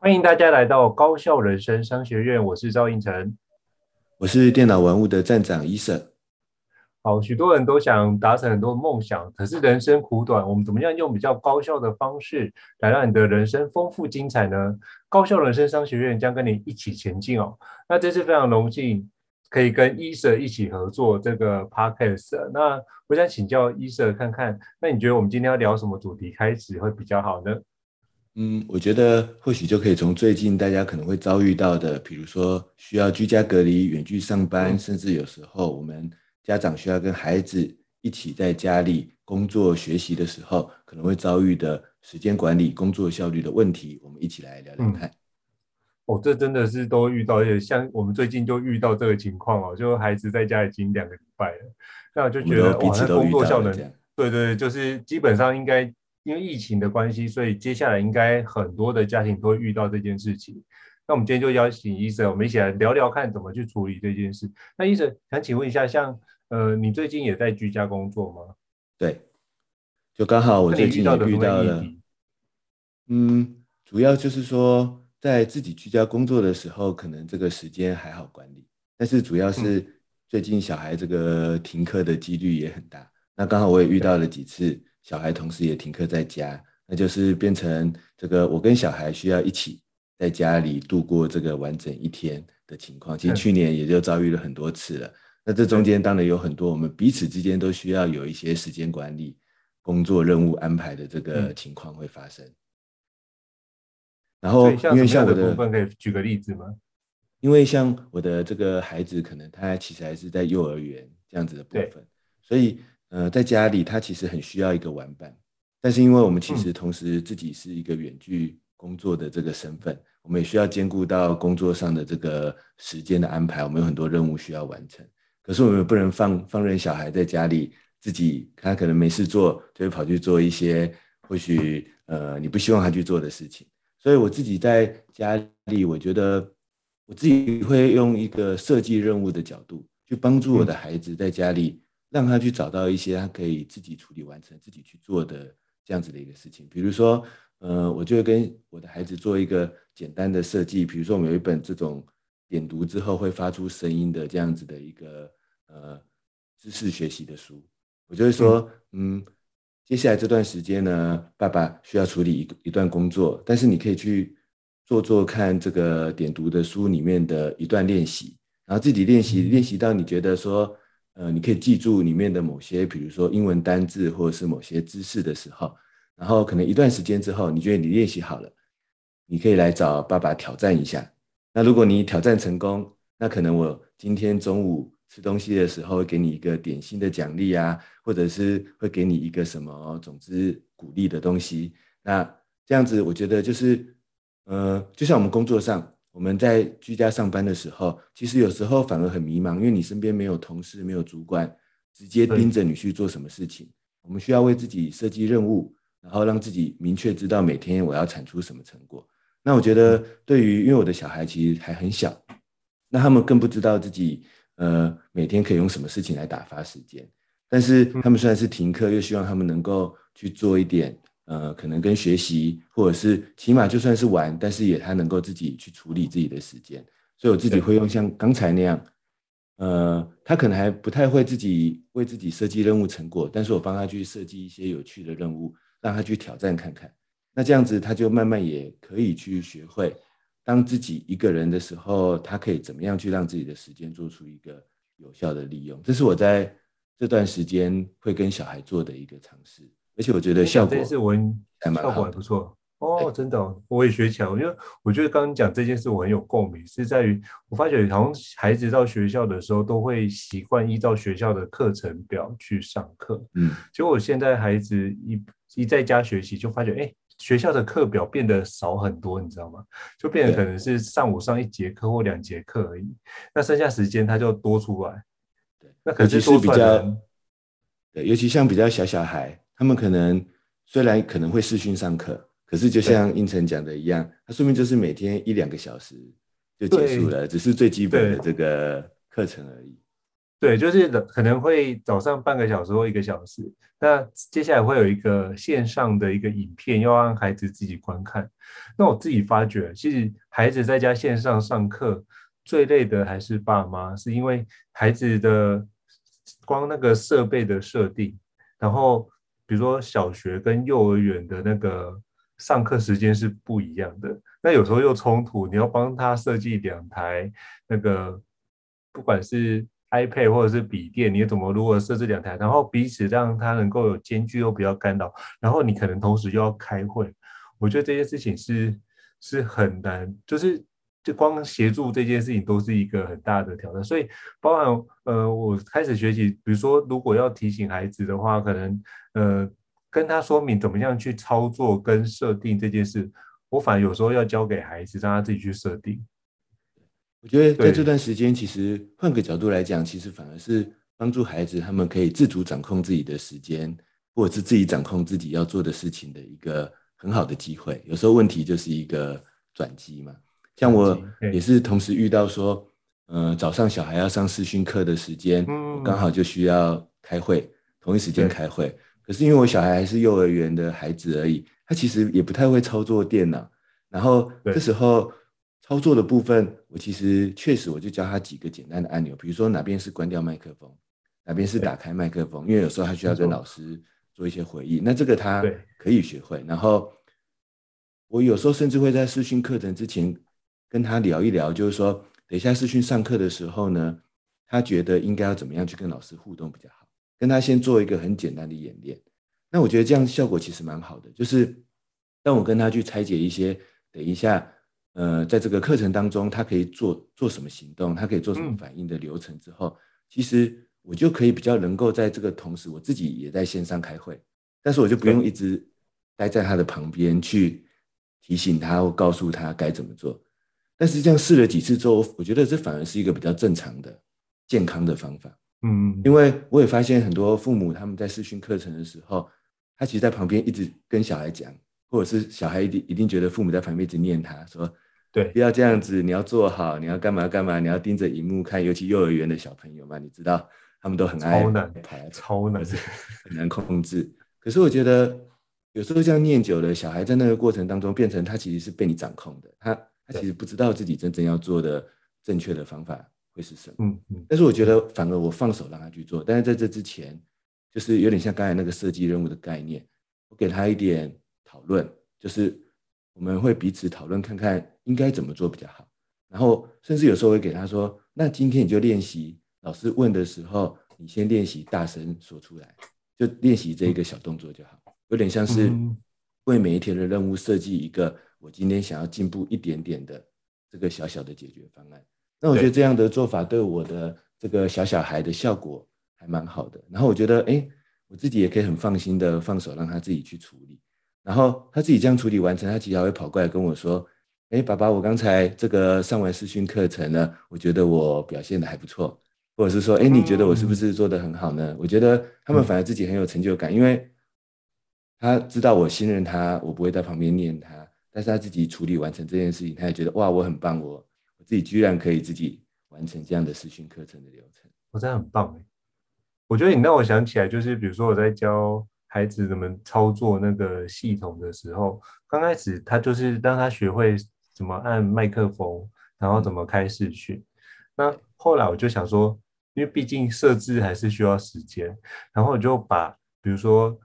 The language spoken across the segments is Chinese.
欢迎大家来到高校人生商学院，我是赵应成，我是电脑玩物的站长伊瑟。好，许多人都想达成很多梦想，可是人生苦短，我们怎么样用比较高效的方式来让你的人生丰富精彩呢？高校人生商学院将跟你一起前进哦。那这次非常荣幸可以跟伊瑟一起合作这个 podcast。那我想请教伊瑟看看，那你觉得我们今天要聊什么主题开始会比较好呢？嗯，我觉得或许就可以从最近大家可能会遭遇到的，比如说需要居家隔离、远距上班，嗯、甚至有时候我们家长需要跟孩子一起在家里工作学习的时候，可能会遭遇的时间管理、工作效率的问题，我们一起来聊聊看。嗯、哦，这真的是都遇到，而且像我们最近就遇到这个情况哦，就孩子在家已经两个礼拜了，那我就觉得哇，那工作效能，对对对，就是基本上应该。因为疫情的关系，所以接下来应该很多的家庭都会遇到这件事情。那我们今天就邀请医生，我们一起来聊聊看怎么去处理这件事。那医生想请问一下，像呃，你最近也在居家工作吗？对，就刚好我最近也遇到了。嗯，主要就是说，在自己居家工作的时候，可能这个时间还好管理，但是主要是最近小孩这个停课的几率也很大。嗯、那刚好我也遇到了几次。小孩同时也停课在家，那就是变成这个我跟小孩需要一起在家里度过这个完整一天的情况。其实去年也就遭遇了很多次了。那这中间当然有很多我们彼此之间都需要有一些时间管理、工作任务安排的这个情况会发生。然后因为像我的部分，可以举个例子吗？因为像我的这个孩子，可能他其实还是在幼儿园这样子的部分，所以。呃，在家里他其实很需要一个玩伴，但是因为我们其实同时自己是一个远距工作的这个身份，嗯、我们也需要兼顾到工作上的这个时间的安排，我们有很多任务需要完成。可是我们不能放放任小孩在家里自己，他可能没事做，就会跑去做一些或许呃你不希望他去做的事情。所以我自己在家里，我觉得我自己会用一个设计任务的角度去帮助我的孩子在家里。让他去找到一些他可以自己处理完成、自己去做的这样子的一个事情。比如说，呃，我就会跟我的孩子做一个简单的设计。比如说，我们有一本这种点读之后会发出声音的这样子的一个呃知识学习的书。我就会说，嗯，接下来这段时间呢，爸爸需要处理一一段工作，但是你可以去做做看这个点读的书里面的一段练习，然后自己练习练习到你觉得说。呃，你可以记住里面的某些，比如说英文单字或者是某些知识的时候，然后可能一段时间之后，你觉得你练习好了，你可以来找爸爸挑战一下。那如果你挑战成功，那可能我今天中午吃东西的时候会给你一个点心的奖励啊，或者是会给你一个什么，总之鼓励的东西。那这样子，我觉得就是，呃，就像我们工作上。我们在居家上班的时候，其实有时候反而很迷茫，因为你身边没有同事，没有主管直接盯着你去做什么事情。我们需要为自己设计任务，然后让自己明确知道每天我要产出什么成果。那我觉得，对于因为我的小孩其实还很小，那他们更不知道自己呃每天可以用什么事情来打发时间。但是他们虽然是停课，又希望他们能够去做一点。呃，可能跟学习，或者是起码就算是玩，但是也他能够自己去处理自己的时间，所以我自己会用像刚才那样，呃，他可能还不太会自己为自己设计任务成果，但是我帮他去设计一些有趣的任务，让他去挑战看看，那这样子他就慢慢也可以去学会，当自己一个人的时候，他可以怎么样去让自己的时间做出一个有效的利用，这是我在这段时间会跟小孩做的一个尝试。而且我觉得效果，这件事我还蛮好，效果还不错。哦，真的、哦，我也学起来。因为我觉得刚刚讲这件事我很有共鸣，是在于我发觉好像孩子到学校的时候都会习惯依照学校的课程表去上课，嗯，结果我现在孩子一一在家学习，就发觉哎，学校的课表变得少很多，你知道吗？就变得可能是上午上一节课或两节课而已，那剩下时间他就多出来，对，那可是多比较，对，尤其像比较小小孩。他们可能虽然可能会视讯上课，可是就像应成讲的一样，他说明就是每天一两个小时就结束了，只是最基本的这个课程而已。对，就是可能会早上半个小时或一个小时，那接下来会有一个线上的一个影片，要让孩子自己观看。那我自己发觉，其实孩子在家线上上课最累的还是爸妈，是因为孩子的光那个设备的设定，然后比如说小学跟幼儿园的那个上课时间是不一样的，那有时候又冲突，你要帮他设计两台那个，不管是 iPad 或者是笔电，你怎么如果设置两台，然后彼此让他能够有间距又不要干扰，然后你可能同时又要开会，我觉得这件事情是是很难，就是就光协助这件事情都是一个很大的挑战。所以包含呃，我开始学习，比如说如果要提醒孩子的话，可能呃跟他说明怎么样去操作跟设定这件事，我反而有时候要交给孩子，让他自己去设定。我觉得在这段时间，其实换个角度来讲，其实反而是帮助孩子他们可以自主掌控自己的时间，或者是自己掌控自己要做的事情的一个很好的机会。有时候问题就是一个转机嘛。像我也是同时遇到说，呃，早上小孩要上视讯课的时间，刚好就需要开会，同一时间开会。可是因为我小孩还是幼儿园的孩子而已，他其实也不太会操作电脑，然后这时候。操作的部分，我其实确实我就教他几个简单的按钮，比如说哪边是关掉麦克风，哪边是打开麦克风，因为有时候他需要跟老师做一些回忆，那这个他可以学会。然后我有时候甚至会在视讯课程之前跟他聊一聊，就是说等一下视讯上课的时候呢，他觉得应该要怎么样去跟老师互动比较好，跟他先做一个很简单的演练。那我觉得这样效果其实蛮好的，就是当我跟他去拆解一些，等一下。呃，在这个课程当中，他可以做做什么行动，他可以做什么反应的流程之后，嗯、其实我就可以比较能够在这个同时，我自己也在线上开会，但是我就不用一直待在他的旁边去提醒他或告诉他该怎么做。但是这样试了几次之后，我觉得这反而是一个比较正常的、健康的方法。嗯，因为我也发现很多父母他们在试训课程的时候，他其实在旁边一直跟小孩讲，或者是小孩一定一定觉得父母在旁边一直念他说。对，不要这样子，你要做好，你要干嘛干嘛，你要盯着荧幕看，尤其幼儿园的小朋友嘛，你知道，他们都很爱超难，超难，很难控制。可是我觉得，有时候这样念久了，小孩在那个过程当中，变成他其实是被你掌控的，他他其实不知道自己真正要做的正确的方法会是什么。嗯嗯。但是我觉得，反而我放手让他去做，但是在这之前，就是有点像刚才那个设计任务的概念，我给他一点讨论，就是。我们会彼此讨论，看看应该怎么做比较好。然后，甚至有时候会给他说：“那今天你就练习，老师问的时候，你先练习大声说出来，就练习这一个小动作就好。有点像是为每一天的任务设计一个我今天想要进步一点点的这个小小的解决方案。那我觉得这样的做法对我的这个小小孩的效果还蛮好的。然后我觉得，哎，我自己也可以很放心的放手让他自己去处理。”然后他自己这样处理完成，他其实还会跑过来跟我说：“哎，爸爸，我刚才这个上完视讯课程呢，我觉得我表现的还不错。”或者是说：“哎，你觉得我是不是做的很好呢？”我觉得他们反而自己很有成就感，因为他知道我信任他，我不会在旁边念他，但是他自己处理完成这件事情，他也觉得哇，我很棒，我我自己居然可以自己完成这样的视讯课程的流程，我真的很棒哎！我觉得你让我想起来，就是比如说我在教。孩子怎么操作那个系统的时候，刚开始他就是让他学会怎么按麦克风，然后怎么开视讯。那后来我就想说，因为毕竟设置还是需要时间，然后我就把，比如说，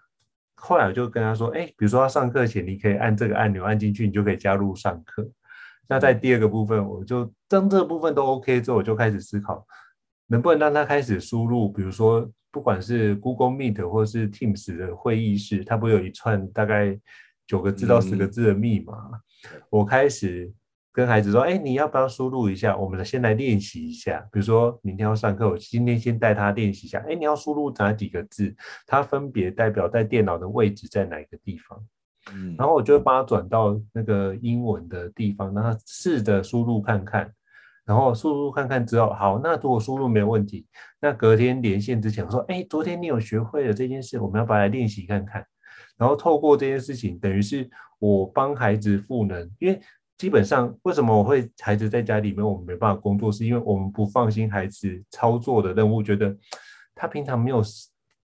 后来我就跟他说，哎，比如说他上课前你可以按这个按钮按进去，你就可以加入上课。那在第二个部分，我就当这个部分都 OK 之后，我就开始思考，能不能让他开始输入，比如说。不管是 Google Meet 或是 Teams 的会议室，它不会有一串大概九个字到十个字的密码。嗯、我开始跟孩子说：“哎，你要不要输入一下？我们先来练习一下。比如说明天要上课，我今天先带他练习一下。哎，你要输入哪几个字？它分别代表在电脑的位置在哪一个地方？嗯，然后我就会帮他转到那个英文的地方，让他试着输入看看。”然后输入看看之后，好，那如果输入没有问题，那隔天连线之前我说，哎，昨天你有学会了这件事，我们要不要来练习看看？然后透过这件事情，等于是我帮孩子赋能，因为基本上为什么我会孩子在家里面我们没办法工作，是因为我们不放心孩子操作的任务，觉得他平常没有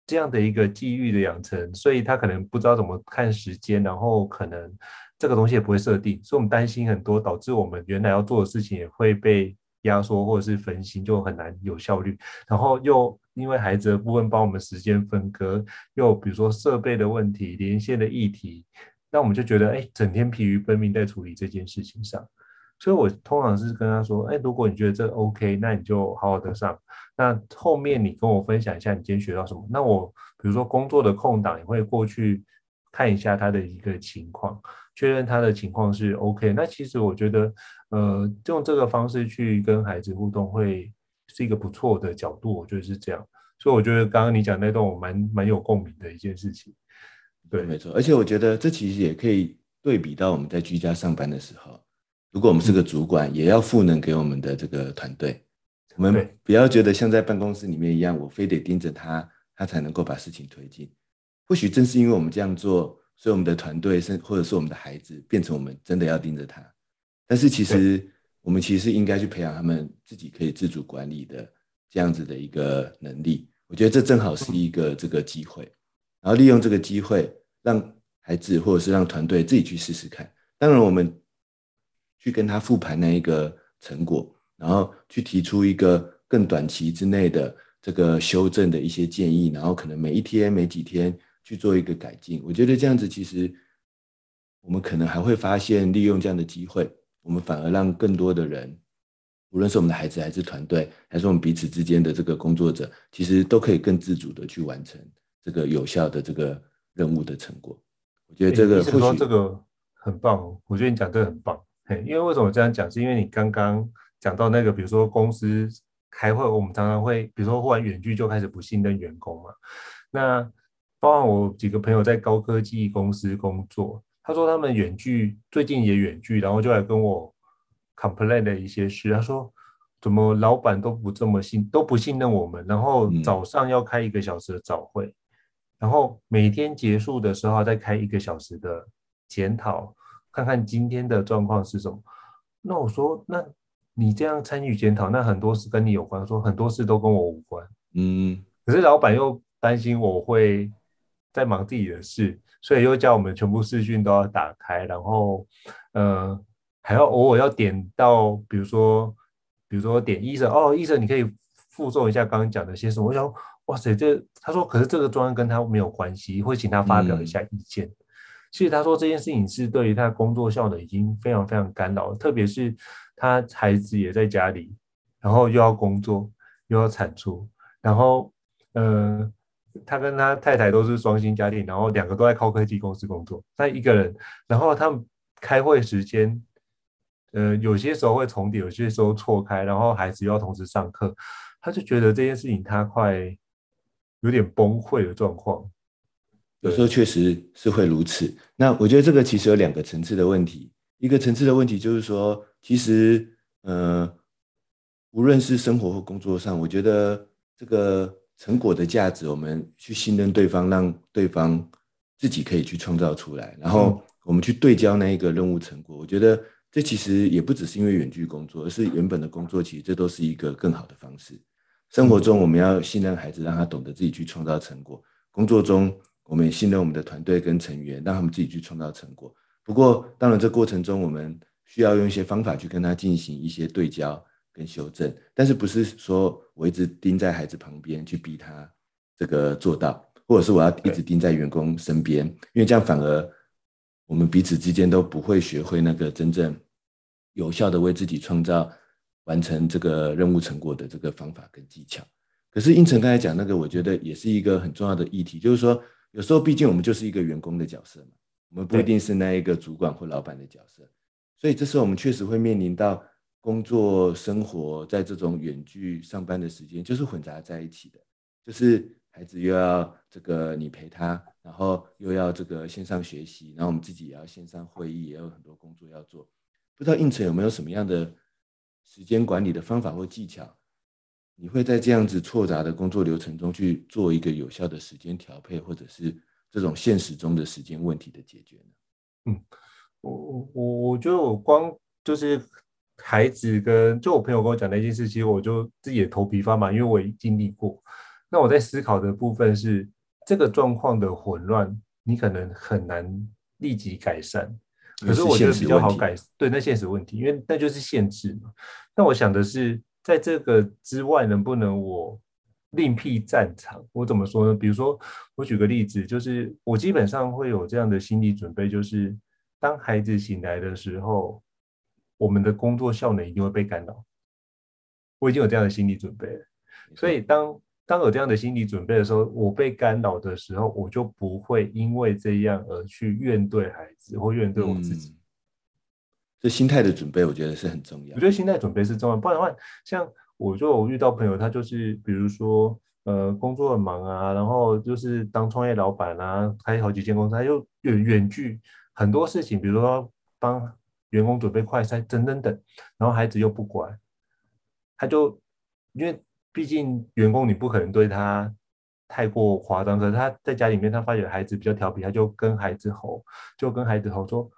这样的一个机遇的养成，所以他可能不知道怎么看时间，然后可能这个东西也不会设定，所以我们担心很多，导致我们原来要做的事情也会被压缩或者是分心，就很难有效率。然后又因为孩子的部分帮我们时间分割，又比如说设备的问题、连线的议题，那我们就觉得哎，整天疲于奔命在处理这件事情上。所以我通常是跟他说，哎，如果你觉得这 OK，那你就好好的上。那后面你跟我分享一下你今天学到什么。那我比如说工作的空档也会过去看一下他的一个情况，确认他的情况是 OK。那其实我觉得。呃，用这个方式去跟孩子互动，会是一个不错的角度，我觉得是这样。所以我觉得刚刚你讲那段，我蛮蛮有共鸣的一件事情。对，没错。而且我觉得这其实也可以对比到我们在居家上班的时候，如果我们是个主管，嗯、也要赋能给我们的这个团队。我们不要觉得像在办公室里面一样，我非得盯着他，他才能够把事情推进。或许正是因为我们这样做，所以我们的团队，甚或者是我们的孩子，变成我们真的要盯着他。但是其实我们其实应该去培养他们自己可以自主管理的这样子的一个能力。我觉得这正好是一个这个机会，然后利用这个机会让孩子或者是让团队自己去试试看。当然，我们去跟他复盘那一个成果，然后去提出一个更短期之内的这个修正的一些建议，然后可能每一天、每几天去做一个改进。我觉得这样子其实我们可能还会发现，利用这样的机会。我们反而让更多的人，无论是我们的孩子，还是团队，还是我们彼此之间的这个工作者，其实都可以更自主的去完成这个有效的这个任务的成果。我觉得这个或许，你说这个很棒哦。我觉得你讲这个很棒，嘿，因为为什么这样讲？是因为你刚刚讲到那个，比如说公司开会，我们常常会，比如说忽然远距就开始不信任员工嘛。那包括我几个朋友在高科技公司工作。他说他们远距最近也远距，然后就来跟我 complain 的一些事。他说怎么老板都不这么信，都不信任我们。然后早上要开一个小时的早会，然后每天结束的时候再开一个小时的检讨，看看今天的状况是什么。那我说，那你这样参与检讨，那很多事跟你有关。他说很多事都跟我无关。嗯，可是老板又担心我会在忙自己的事。所以又叫我们全部视讯都要打开，然后，呃，还要偶尔要点到，比如说，比如说点医生哦，医生你可以附送一下刚刚讲的些什么。我想，哇塞，这他说，可是这个专案跟他没有关系，会请他发表一下意见。嗯、其实他说这件事情是对于他工作效能已经非常非常干扰了，特别是他孩子也在家里，然后又要工作又要产出，然后，呃。他跟他太太都是双薪家庭，然后两个都在高科技公司工作。他一个人，然后他们开会时间，呃，有些时候会重叠，有些时候错开，然后孩子又要同时上课，他就觉得这件事情他快有点崩溃的状况。有时候确实是会如此。那我觉得这个其实有两个层次的问题。一个层次的问题就是说，其实，呃，无论是生活或工作上，我觉得这个。成果的价值，我们去信任对方，让对方自己可以去创造出来，然后我们去对焦那一个任务成果。我觉得这其实也不只是因为远距工作，而是原本的工作，其实这都是一个更好的方式。生活中我们要信任孩子，让他懂得自己去创造成果；工作中我们也信任我们的团队跟成员，让他们自己去创造成果。不过，当然这过程中我们需要用一些方法去跟他进行一些对焦。跟修正，但是不是说我一直盯在孩子旁边去逼他这个做到，或者是我要一直盯在员工身边，因为这样反而我们彼此之间都不会学会那个真正有效的为自己创造完成这个任务成果的这个方法跟技巧。可是应成刚才讲那个，我觉得也是一个很重要的议题，就是说有时候毕竟我们就是一个员工的角色嘛，我们不一定是那一个主管或老板的角色，所以这时候我们确实会面临到。工作生活在这种远距上班的时间，就是混杂在一起的，就是孩子又要这个你陪他，然后又要这个线上学习，然后我们自己也要线上会议，也有很多工作要做。不知道应成有没有什么样的时间管理的方法或技巧？你会在这样子错杂的工作流程中去做一个有效的时间调配，或者是这种现实中的时间问题的解决呢？嗯。我我我我觉得我光就是孩子跟就我朋友跟我讲那件事，其实我就自己的头皮发麻，因为我也经历过。那我在思考的部分是，这个状况的混乱，你可能很难立即改善。可是我觉得比较好改，对，那现实问题，因为那就是限制嘛。那我想的是，在这个之外，能不能我另辟战场？我怎么说呢？比如说，我举个例子，就是我基本上会有这样的心理准备，就是当孩子醒来的时候，我们的工作效能一定会被干扰。我已经有这样的心理准备了，所以当当有这样的心理准备的时候，我被干扰的时候，我就不会因为这样而去怨对孩子或怨对我自己。这、嗯、心态的准备，我觉得是很重要。我觉得心态准备是重要，不然的话，像我就我遇到朋友，他就是比如说，呃，工作很忙啊，然后就是当创业老板啊，开好几间公司，他又远远距很多事情，比如说帮员工准备快餐等等等，然后孩子又不乖，他就因为。毕竟员工你不可能对他太过夸张，可是他在家里面，他发觉孩子比较调皮，他就跟孩子吼，就跟孩子吼说：“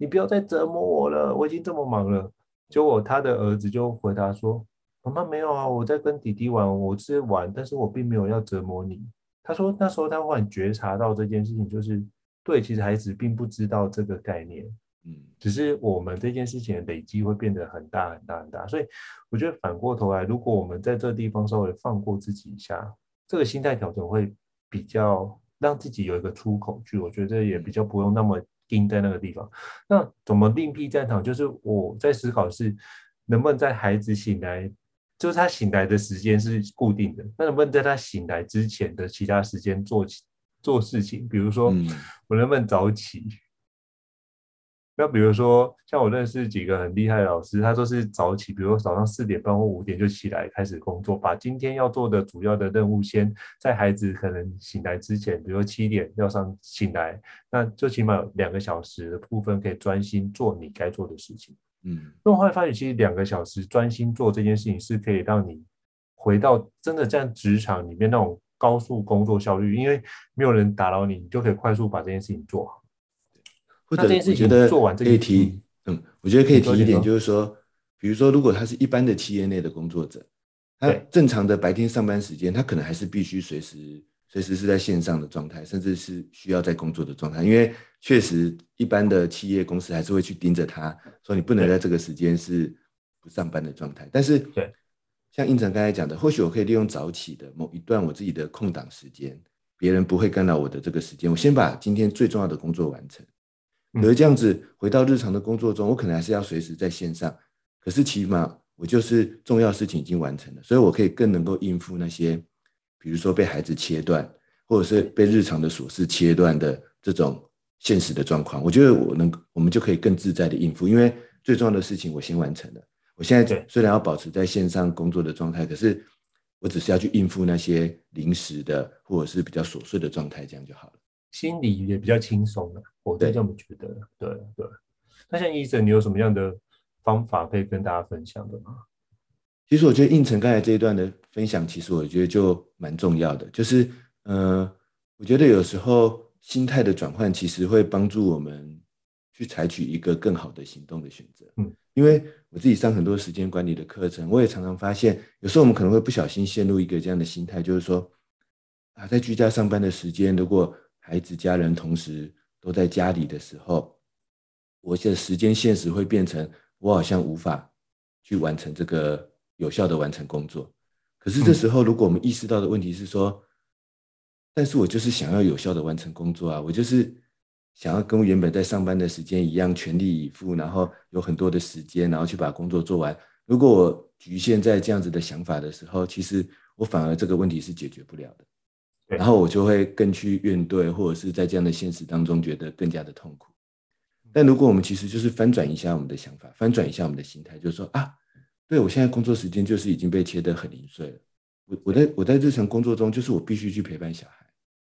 你不要再折磨我了，我已经这么忙了。”结果他的儿子就回答说：“妈妈没有啊，我在跟弟弟玩，我是玩，但是我并没有要折磨你。”他说那时候他忽然觉察到这件事情，就是对，其实孩子并不知道这个概念。嗯，只是我们这件事情的累积会变得很大很大很大，所以我觉得反过头来，如果我们在这个地方稍微放过自己一下，这个心态调整会比较让自己有一个出口去，我觉得也比较不用那么盯在那个地方。那怎么另辟战场？就是我在思考是能不能在孩子醒来，就是他醒来的时间是固定的，那能不能在他醒来之前的其他时间做做事情？比如说，我能不能早起？那比如说，像我认识几个很厉害的老师，他都是早起，比如说早上四点半或五点就起来开始工作，把今天要做的主要的任务先在孩子可能醒来之前，比如说七点要上醒来，那最起码有两个小时的部分可以专心做你该做的事情。嗯，那我后来发现，其实两个小时专心做这件事情是可以让你回到真的在职场里面那种高速工作效率，因为没有人打扰你，你就可以快速把这件事情做好。或者我觉得可以提，嗯，我觉得可以提一点，就是说，比如说，如果他是一般的企业内的工作者，他正常的白天上班时间，他可能还是必须随时随时是在线上的状态，甚至是需要在工作的状态，因为确实一般的企业公司还是会去盯着他，说你不能在这个时间是不上班的状态。但是，对，像应成刚才讲的，或许我可以利用早起的某一段我自己的空档时间，别人不会干扰我的这个时间，我先把今天最重要的工作完成。可是这样子回到日常的工作中，我可能还是要随时在线上。可是起码我就是重要事情已经完成了，所以我可以更能够应付那些，比如说被孩子切断，或者是被日常的琐事切断的这种现实的状况。我觉得我能，我们就可以更自在的应付，因为最重要的事情我先完成了。我现在虽然要保持在线上工作的状态，可是我只是要去应付那些临时的或者是比较琐碎的状态，这样就好了。心里也比较轻松了，我是这么觉得。对对，那像医生，你有什么样的方法可以跟大家分享的吗？其实我觉得应成刚才这一段的分享，其实我觉得就蛮重要的。就是，呃，我觉得有时候心态的转换，其实会帮助我们去采取一个更好的行动的选择。嗯，因为我自己上很多时间管理的课程，我也常常发现，有时候我们可能会不小心陷入一个这样的心态，就是说，啊，在居家上班的时间，如果孩子、家人同时都在家里的时候，我的时间现实会变成我好像无法去完成这个有效的完成工作。可是这时候，如果我们意识到的问题是说，但是我就是想要有效的完成工作啊，我就是想要跟原本在上班的时间一样全力以赴，然后有很多的时间，然后去把工作做完。如果我局限在这样子的想法的时候，其实我反而这个问题是解决不了的。然后我就会更去怨怼，或者是在这样的现实当中觉得更加的痛苦。但如果我们其实就是翻转一下我们的想法，翻转一下我们的心态，就是说啊，对，我现在工作时间就是已经被切得很零碎了。我我在我在日常工作中，就是我必须去陪伴小孩，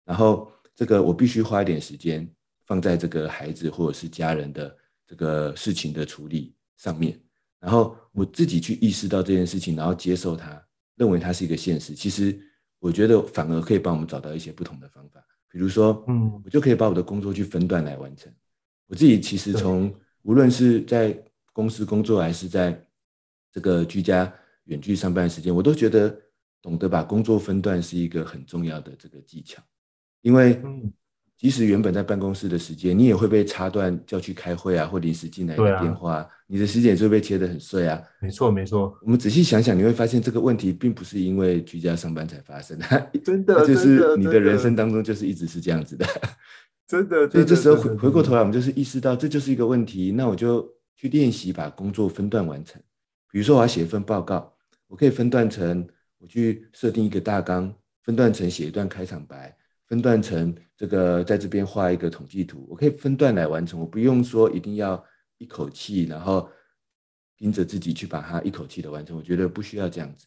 然后这个我必须花一点时间放在这个孩子或者是家人的这个事情的处理上面，然后我自己去意识到这件事情，然后接受它，认为它是一个现实。其实。我觉得反而可以帮我们找到一些不同的方法，比如说，嗯，我就可以把我的工作去分段来完成。我自己其实从无论是在公司工作，还是在这个居家远距上班的时间，我都觉得懂得把工作分段是一个很重要的这个技巧，因为即使原本在办公室的时间，你也会被插断叫去开会啊，或临时进来的电话，啊、你的时间就会被切得很碎啊。没错，没错。我们仔细想想，你会发现这个问题并不是因为居家上班才发生的，真的，就是你的人生当中就是一直是这样子的，真的。所以这时候回回过头来，我们就是意识到这就是一个问题，那我就去练习把工作分段完成。比如说我要写一份报告，我可以分段成我去设定一个大纲，分段成写一段开场白。分段成这个，在这边画一个统计图，我可以分段来完成，我不用说一定要一口气，然后盯着自己去把它一口气的完成，我觉得不需要这样子。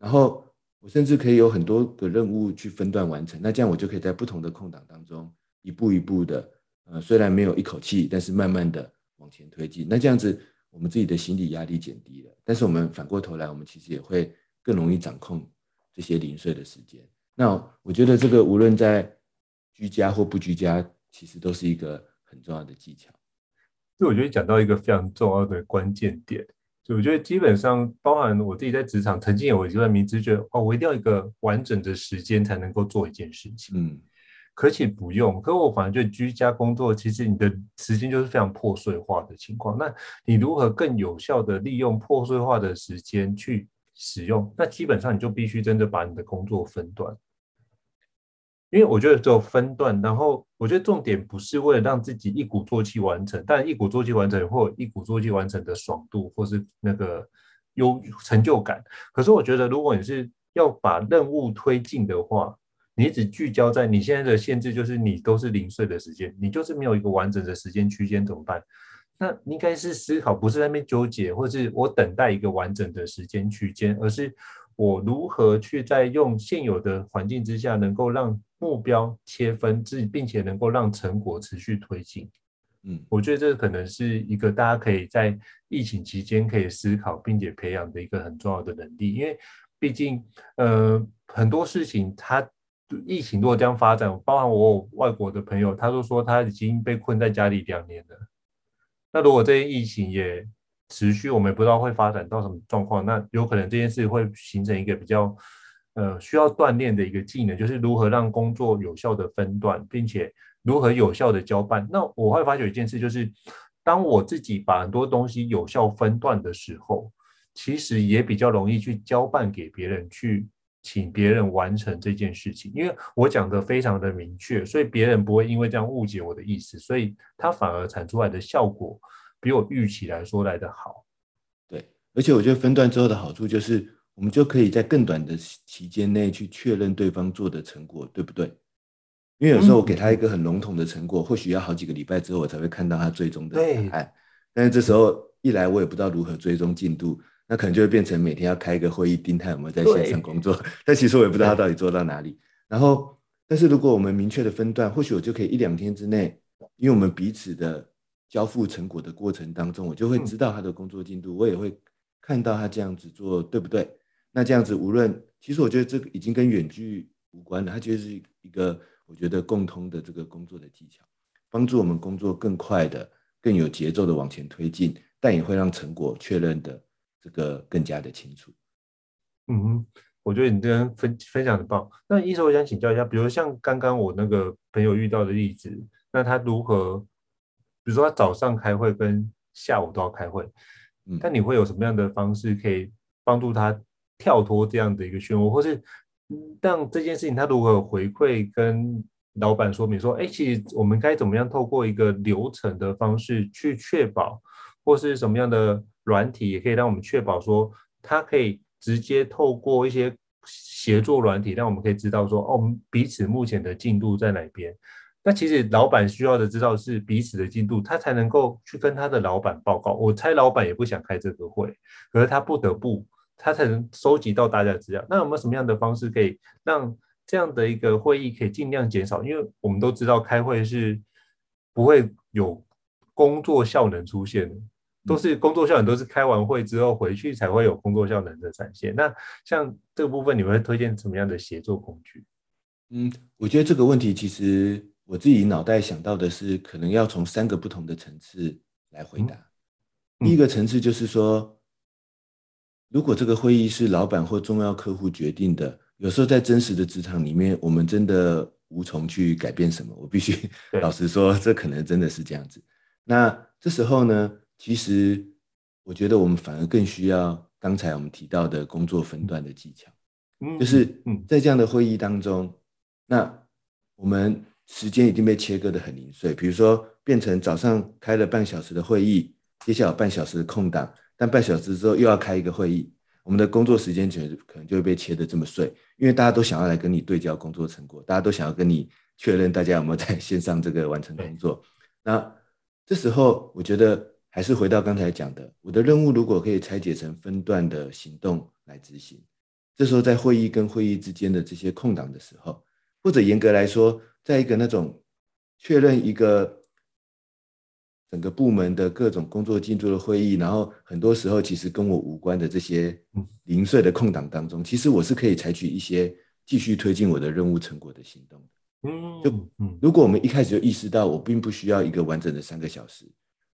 然后我甚至可以有很多个任务去分段完成，那这样我就可以在不同的空档当中一步一步的，呃，虽然没有一口气，但是慢慢的往前推进。那这样子，我们自己的心理压力减低了，但是我们反过头来，我们其实也会更容易掌控这些零碎的时间。那我觉得这个无论在居家或不居家，其实都是一个很重要的技巧。就我觉得讲到一个非常重要的关键点，就我觉得基本上包含我自己在职场曾经有一段迷思，觉得哦，我一定要一个完整的时间才能够做一件事情。嗯，可且不用。可我反而觉得居家工作，其实你的时间就是非常破碎化的情况。那你如何更有效的利用破碎化的时间去使用？那基本上你就必须真的把你的工作分段。因为我觉得只有分段，然后我觉得重点不是为了让自己一鼓作气完成，但一鼓作气完成或一鼓作气完成的爽度，或是那个有成就感。可是我觉得，如果你是要把任务推进的话，你只聚焦在你现在的限制，就是你都是零碎的时间，你就是没有一个完整的时间区间，怎么办？那应该是思考，不是在那边纠结，或是我等待一个完整的时间区间，而是我如何去在用现有的环境之下，能够让目标切分，自己并且能够让成果持续推进，嗯，我觉得这可能是一个大家可以在疫情期间可以思考并且培养的一个很重要的能力，因为毕竟，呃，很多事情它疫情如果这样发展，包含我有外国的朋友，他都说他已经被困在家里两年了。那如果这些疫情也持续，我们也不知道会发展到什么状况，那有可能这件事会形成一个比较。呃，需要锻炼的一个技能，就是如何让工作有效的分段，并且如何有效的交办。那我会发觉一件事，就是当我自己把很多东西有效分段的时候，其实也比较容易去交办给别人，去请别人完成这件事情。因为我讲的非常的明确，所以别人不会因为这样误解我的意思，所以他反而产出来的效果比我预期来说来的好。对，而且我觉得分段之后的好处就是。我们就可以在更短的期间内去确认对方做的成果，对不对？因为有时候我给他一个很笼统的成果，或许要好几个礼拜之后我才会看到他最终的答案。但是这时候一来我也不知道如何追踪进度，那可能就会变成每天要开一个会议盯他有没有在线上工作。但其实我也不知道他到底做到哪里。然后，但是如果我们明确的分段，或许我就可以一两天之内，因为我们彼此的交付成果的过程当中，我就会知道他的工作进度，我也会看到他这样子做对不对。那这样子，无论其实我觉得这个已经跟远距无关了，它就是一个我觉得共通的这个工作的技巧，帮助我们工作更快的、更有节奏的往前推进，但也会让成果确认的这个更加的清楚。嗯哼，我觉得你这边分分享的棒。那医生，我想请教一下，比如像刚刚我那个朋友遇到的例子，那他如何，比如说他早上开会跟下午都要开会，嗯，但你会有什么样的方式可以帮助他？跳脱这样的一个漩涡，或是让这件事情他如何回馈跟老板说明说，哎，其实我们该怎么样透过一个流程的方式去确保，或是什么样的软体也可以让我们确保说，他可以直接透过一些协作软体，让我们可以知道说，哦，我们彼此目前的进度在哪边。那其实老板需要的知道是彼此的进度，他才能够去跟他的老板报告。我猜老板也不想开这个会，可是他不得不。他才能收集到大家的资料。那有没有什么样的方式可以让这样的一个会议可以尽量减少？因为我们都知道开会是不会有工作效能出现的，都是工作效能都是开完会之后回去才会有工作效能的展现。那像这个部分，你们会推荐什么样的协作工具？嗯，我觉得这个问题其实我自己脑袋想到的是，可能要从三个不同的层次来回答。第一个层次就是说，如果这个会议是老板或重要客户决定的，有时候在真实的职场里面，我们真的无从去改变什么。我必须 老实说，这可能真的是这样子。那这时候呢，其实我觉得我们反而更需要刚才我们提到的工作分段的技巧，就是在这样的会议当中，那我们。时间已经被切割的很零碎，比如说变成早上开了半小时的会议，接下来有半小时的空档，但半小时之后又要开一个会议，我们的工作时间可能就会被切得这么碎，因为大家都想要来跟你对焦工作成果，大家都想要跟你确认大家有没有在 线上这个完成工作。那这时候我觉得还是回到刚才讲的，我的任务如果可以拆解成分段的行动来执行，这时候在会议跟会议之间的这些空档的时候，或者严格来说。在一个那种确认一个整个部门的各种工作进度的会议，然后很多时候其实跟我无关的这些零碎的空档当中，其实我是可以采取一些继续推进我的任务成果的行动的。嗯，就如果我们一开始就意识到我并不需要一个完整的三个小时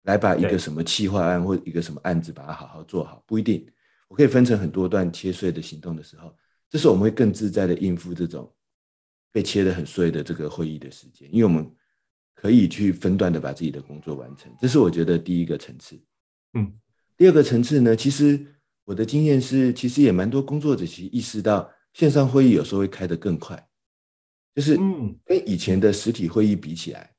来把一个什么企划案或一个什么案子把它好好做好，不一定，我可以分成很多段切碎的行动的时候，这时候我们会更自在的应付这种。被切得很碎的这个会议的时间，因为我们可以去分段的把自己的工作完成，这是我觉得第一个层次。嗯，第二个层次呢，其实我的经验是，其实也蛮多工作者其实意识到线上会议有时候会开得更快，就是嗯，跟以前的实体会议比起来，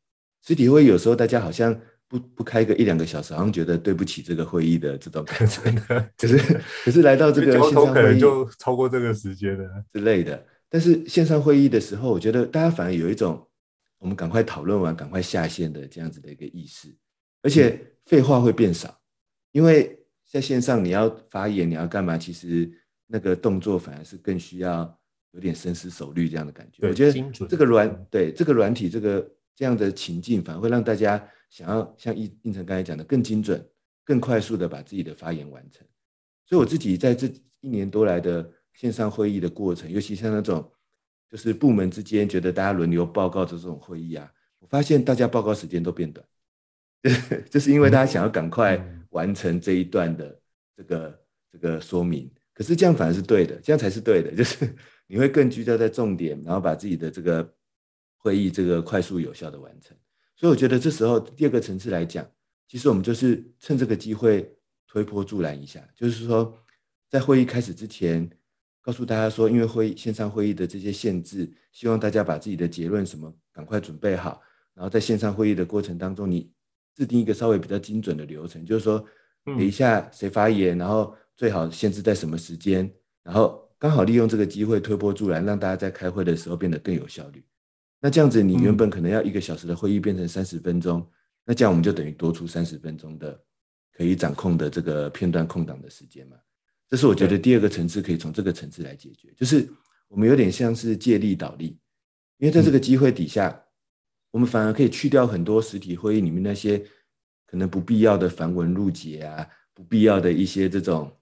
实体会议有时候大家好像不不开个一两个小时，好像觉得对不起这个会议的这种感觉。可是可是来到这个线上会议就超过这个时间了之类的。但是线上会议的时候，我觉得大家反而有一种我们赶快讨论完、赶快下线的这样子的一个意识，而且废话会变少，因为在线上你要发言、你要干嘛，其实那个动作反而是更需要有点深思熟虑这样的感觉。我觉得这个软对这个软体这个这样的情境，反而会让大家想要像应应成刚才讲的更精准、更快速的把自己的发言完成。所以我自己在这一年多来的。线上会议的过程，尤其像那种就是部门之间觉得大家轮流报告的这种会议啊，我发现大家报告时间都变短，就是因为大家想要赶快完成这一段的这个这个说明。可是这样反而是对的，这样才是对的，就是你会更聚焦在重点，然后把自己的这个会议这个快速有效的完成。所以我觉得这时候第二个层次来讲，其实我们就是趁这个机会推波助澜一下，就是说在会议开始之前。告诉大家说，因为会议线上会议的这些限制，希望大家把自己的结论什么赶快准备好，然后在线上会议的过程当中，你制定一个稍微比较精准的流程，就是说，等一下谁发言，然后最好限制在什么时间，然后刚好利用这个机会推波助澜，让大家在开会的时候变得更有效率。那这样子，你原本可能要一个小时的会议变成三十分钟，那这样我们就等于多出三十分钟的可以掌控的这个片段空档的时间嘛。这是我觉得第二个层次可以从这个层次来解决，就是我们有点像是借力导力，因为在这个机会底下，我们反而可以去掉很多实体会议里面那些可能不必要的繁文缛节啊，不必要的一些这种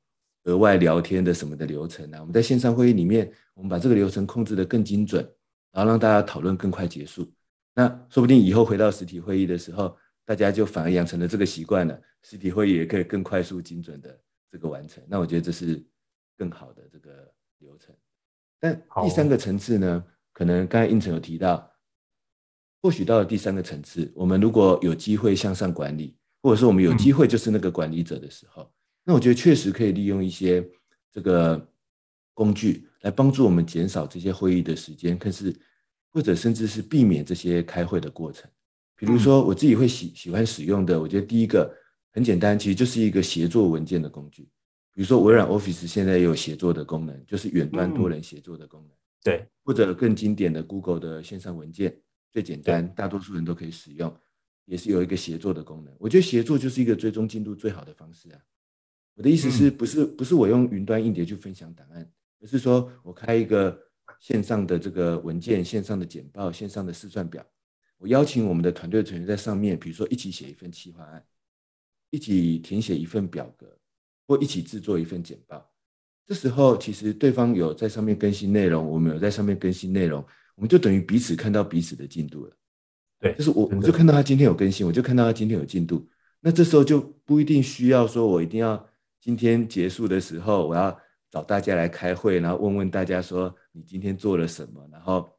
额外聊天的什么的流程啊。我们在线上会议里面，我们把这个流程控制得更精准，然后让大家讨论更快结束。那说不定以后回到实体会议的时候，大家就反而养成了这个习惯了，实体会议也可以更快速、精准的。这个完成，那我觉得这是更好的这个流程。但第三个层次呢，可能刚才应成有提到，或许到了第三个层次，我们如果有机会向上管理，或者说我们有机会就是那个管理者的时候，嗯、那我觉得确实可以利用一些这个工具来帮助我们减少这些会议的时间，可是或者甚至是避免这些开会的过程。比如说我自己会喜喜欢使用的，我觉得第一个。很简单，其实就是一个协作文件的工具。比如说，微软 Office 现在也有协作的功能，就是远端多人协作的功能。嗯、对，或者更经典的 Google 的线上文件，最简单，大多数人都可以使用，也是有一个协作的功能。我觉得协作就是一个追踪进度最好的方式啊。我的意思是不是不是我用云端硬碟去分享档案，而是说我开一个线上的这个文件、线上的简报、线上的试算表，我邀请我们的团队成员在上面，比如说一起写一份企划案。一起填写一份表格，或一起制作一份简报。这时候，其实对方有在上面更新内容，我们有在上面更新内容，我们就等于彼此看到彼此的进度了。对，就是我我就看到他今天有更新，我就看到他今天有进度。那这时候就不一定需要说我一定要今天结束的时候，我要找大家来开会，然后问问大家说你今天做了什么，然后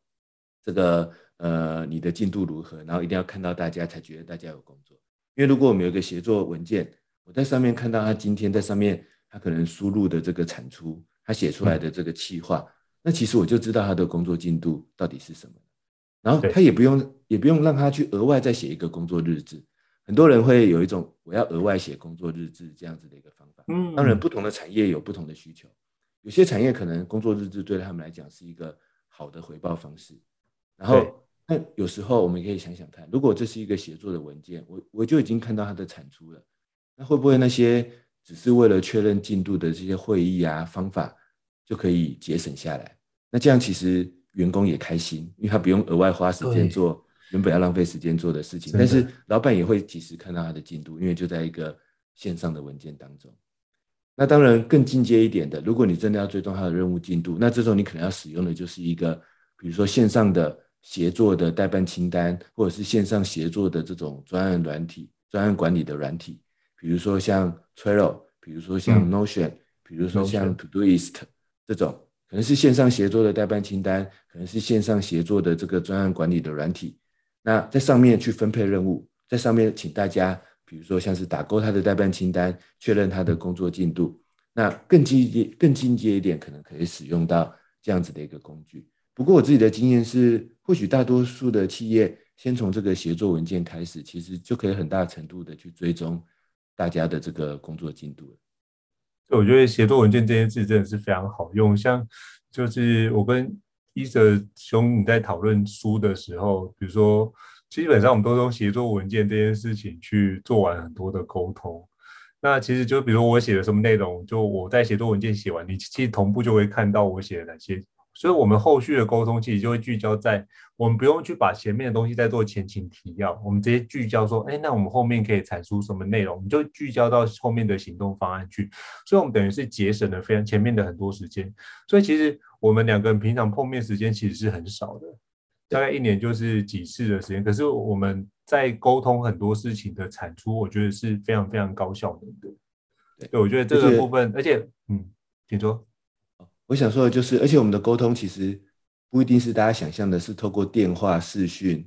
这个呃你的进度如何，然后一定要看到大家才觉得大家有工作。因为如果我们有一个协作文件，我在上面看到他今天在上面他可能输入的这个产出，他写出来的这个企划，那其实我就知道他的工作进度到底是什么。然后他也不用也不用让他去额外再写一个工作日志。很多人会有一种我要额外写工作日志这样子的一个方法。嗯，当然不同的产业有不同的需求，有些产业可能工作日志对他们来讲是一个好的回报方式。然后，那有时候我们可以想想看，如果这是一个写作的文件，我我就已经看到它的产出了，那会不会那些只是为了确认进度的这些会议啊方法就可以节省下来？那这样其实员工也开心，因为他不用额外花时间做。原本要浪费时间做的事情，但是老板也会及时看到他的进度，因为就在一个线上的文件当中。那当然更进阶一点的，如果你真的要追踪他的任务进度，那这时候你可能要使用的就是一个，比如说线上的协作的代办清单，或者是线上协作的这种专案软体、专案管理的软体，比如说像 Trello，比如说像 Notion，嗯，比如说像 Todoist 这种，可能是线上协作的代办清单，可能是线上协作的这个专案管理的软体。那在上面去分配任务，在上面请大家，比如说像是打勾他的代办清单，确认他的工作进度。那更进阶、更进阶一点，可能可以使用到这样子的一个工具。不过我自己的经验是，或许大多数的企业先从这个协作文件开始，其实就可以很大程度的去追踪大家的这个工作进度了。我觉得协作文件这件事真的是非常好用，像就是我跟。一泽兄，你在讨论书的时候，比如说，基本上我们都用协作文件这件事情去做完很多的沟通。那其实就比如我写了什么内容，就我在写作文件写完，你其实同步就会看到我写了哪些。所以，我们后续的沟通其实就会聚焦在，我们不用去把前面的东西再做前情提要，我们直接聚焦说，哎，那我们后面可以产出什么内容，我们就聚焦到后面的行动方案去。所以，我们等于是节省了非常前面的很多时间。所以，其实我们两个人平常碰面时间其实是很少的，大概一年就是几次的时间。可是，我们在沟通很多事情的产出，我觉得是非常非常高效能的。对，我觉得这个部分，而且，嗯，请说。我想说的就是，而且我们的沟通其实不一定是大家想象的，是透过电话、视讯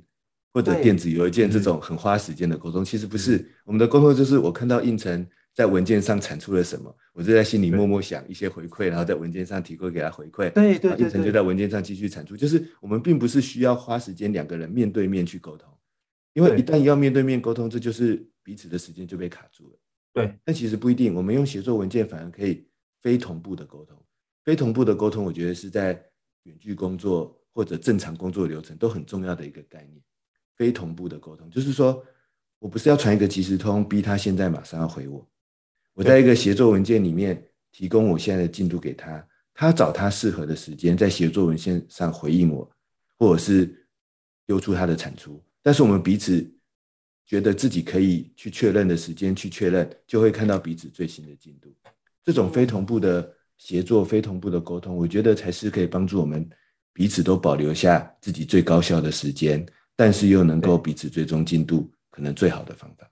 或者电子邮件这种很花时间的沟通。其实不是，我们的沟通就是我看到应成在文件上产出了什么，我就在心里默默想一些回馈，然后在文件上提供给他回馈。对对对，应成就在文件上继续产出。就是我们并不是需要花时间两个人面对面去沟通，因为一旦要面对面沟通，这就是彼此的时间就被卡住了。对，但其实不一定，我们用协作文件反而可以非同步的沟通。非同步的沟通，我觉得是在远距工作或者正常工作流程都很重要的一个概念。非同步的沟通，就是说我不是要传一个即时通，逼他现在马上要回我。我在一个协作文件里面提供我现在的进度给他，他找他适合的时间在协作文件上回应我，或者是丢出他的产出。但是我们彼此觉得自己可以去确认的时间去确认，就会看到彼此最新的进度。这种非同步的。协作非同步的沟通，我觉得才是可以帮助我们彼此都保留下自己最高效的时间，但是又能够彼此追踪进度，可能最好的方法。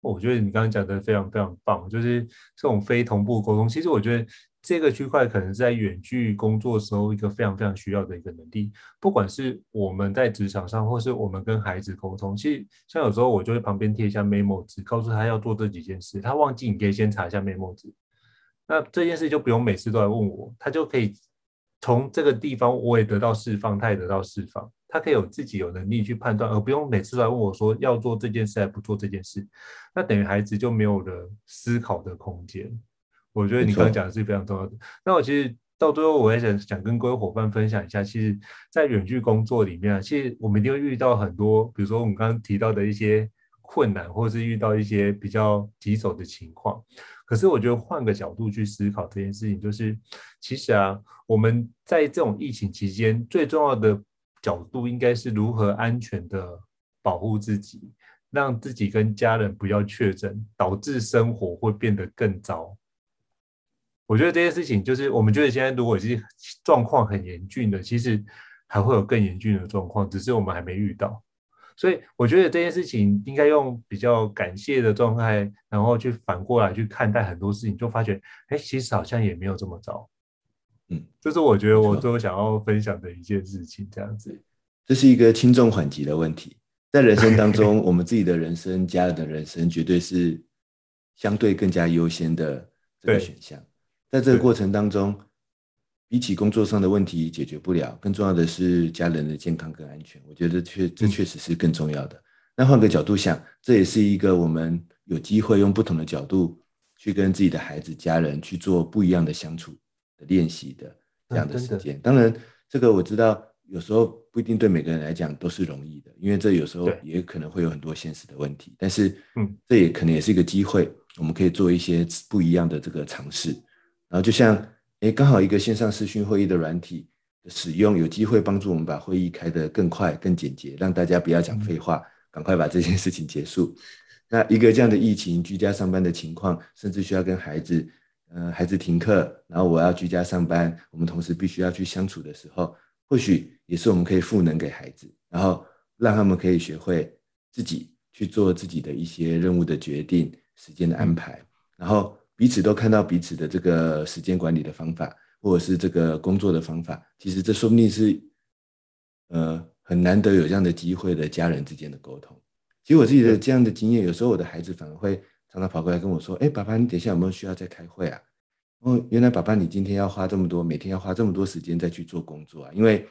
我觉得你刚刚讲的非常非常棒，就是这种非同步沟通。其实我觉得这个区块可能是在远距工作时候一个非常非常需要的一个能力，不管是我们在职场上，或是我们跟孩子沟通。其实像有时候我就会旁边贴一下 memo 纸，告诉他要做这几件事，他忘记你可以先查一下 memo 纸。那这件事就不用每次都来问我，他就可以从这个地方我也得到释放，他也得到释放，他可以有自己有能力去判断，而不用每次都来问我说要做这件事还不做这件事，那等于孩子就没有了思考的空间。我觉得你刚刚讲的是非常重要的。那我其实到最后我也想想跟各位伙伴分享一下，其实，在远距工作里面啊，其实我们一定会遇到很多，比如说我们刚刚提到的一些困难，或是遇到一些比较棘手的情况。可是我觉得换个角度去思考这件事情，就是其实啊，我们在这种疫情期间最重要的角度应该是如何安全的保护自己，让自己跟家人不要确诊，导致生活会变得更糟。我觉得这件事情就是我们觉得现在如果是状况很严峻的，其实还会有更严峻的状况，只是我们还没遇到。所以我觉得这件事情应该用比较感谢的状态，然后去反过来去看待很多事情，就发觉，哎，其实好像也没有这么糟。嗯，这是我觉得我最后想要分享的一件事情，这样子。这是一个轻重缓急的问题，在人生当中，我们自己的人生、家人的人生，绝对是相对更加优先的这个选项。在这个过程当中，比起工作上的问题解决不了，更重要的是家人的健康跟安全。我觉得确这确实是更重要的。那换个角度想，这也是一个我们有机会用不同的角度去跟自己的孩子、家人去做不一样的相处的练习的这样的时间。当然，这个我知道。有时候不一定对每个人来讲都是容易的，因为这有时候也可能会有很多现实的问题。但是，嗯，这也可能也是一个机会，我们可以做一些不一样的这个尝试。然后，就像，诶，刚好一个线上视讯会议的软体的使用，有机会帮助我们把会议开得更快、更简洁，让大家不要讲废话，赶快把这件事情结束。那一个这样的疫情居家上班的情况，甚至需要跟孩子，呃，孩子停课，然后我要居家上班，我们同时必须要去相处的时候。或许也是我们可以赋能给孩子，然后让他们可以学会自己去做自己的一些任务的决定、时间的安排，然后彼此都看到彼此的这个时间管理的方法，或者是这个工作的方法。其实这说不定是，呃，很难得有这样的机会的家人之间的沟通。其实我自己的这样的经验，有时候我的孩子反而会常常跑过来跟我说：“哎，爸爸，你等一下有没有需要再开会啊？”哦，原来爸爸，你今天要花这么多，每天要花这么多时间再去做工作啊？因为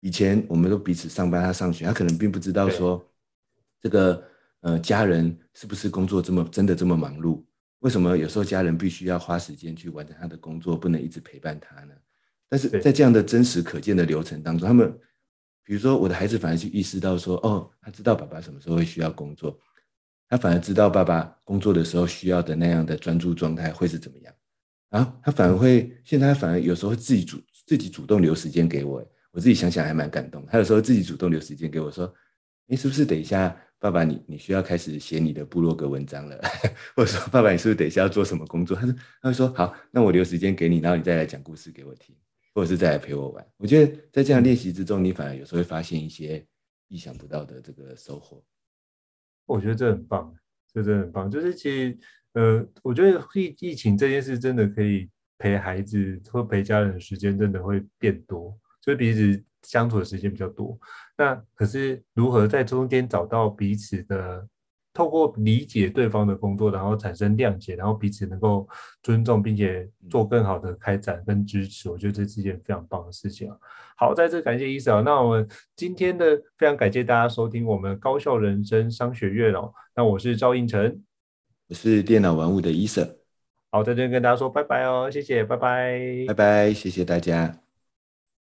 以前我们都彼此上班，他上学，他可能并不知道说这个呃家人是不是工作这么真的这么忙碌？为什么有时候家人必须要花时间去完成他的工作，不能一直陪伴他呢？但是在这样的真实可见的流程当中，他们比如说我的孩子反而去意识到说，哦，他知道爸爸什么时候会需要工作，他反而知道爸爸工作的时候需要的那样的专注状态会是怎么样。啊，他反而会，现在他反而有时候会自己主自己主动留时间给我，我自己想想还蛮感动。他有时候自己主动留时间给我，说：“你是不是等一下，爸爸你你需要开始写你的部落格文章了？” 或者说：“爸爸你是不是等一下要做什么工作？”他说：“他会说好，那我留时间给你，然后你再来讲故事给我听，或者是再来陪我玩。”我觉得在这样练习之中，你反而有时候会发现一些意想不到的这个收获。我觉得这很棒，这真的很棒，就是其实。呃，我觉得疫疫情这件事真的可以陪孩子或陪家人的时间真的会变多，就是彼此相处的时间比较多。那可是如何在中间找到彼此的，透过理解对方的工作，然后产生谅解，然后彼此能够尊重，并且做更好的开展跟支持，我觉得这是一件非常棒的事情啊。好，在这感谢伊森。那我们今天的非常感谢大家收听我们高效人生商学院哦。那我是赵应成。我是电脑玩物的伊森，好，在这边跟大家说拜拜哦，谢谢，拜拜，拜拜，谢谢大家。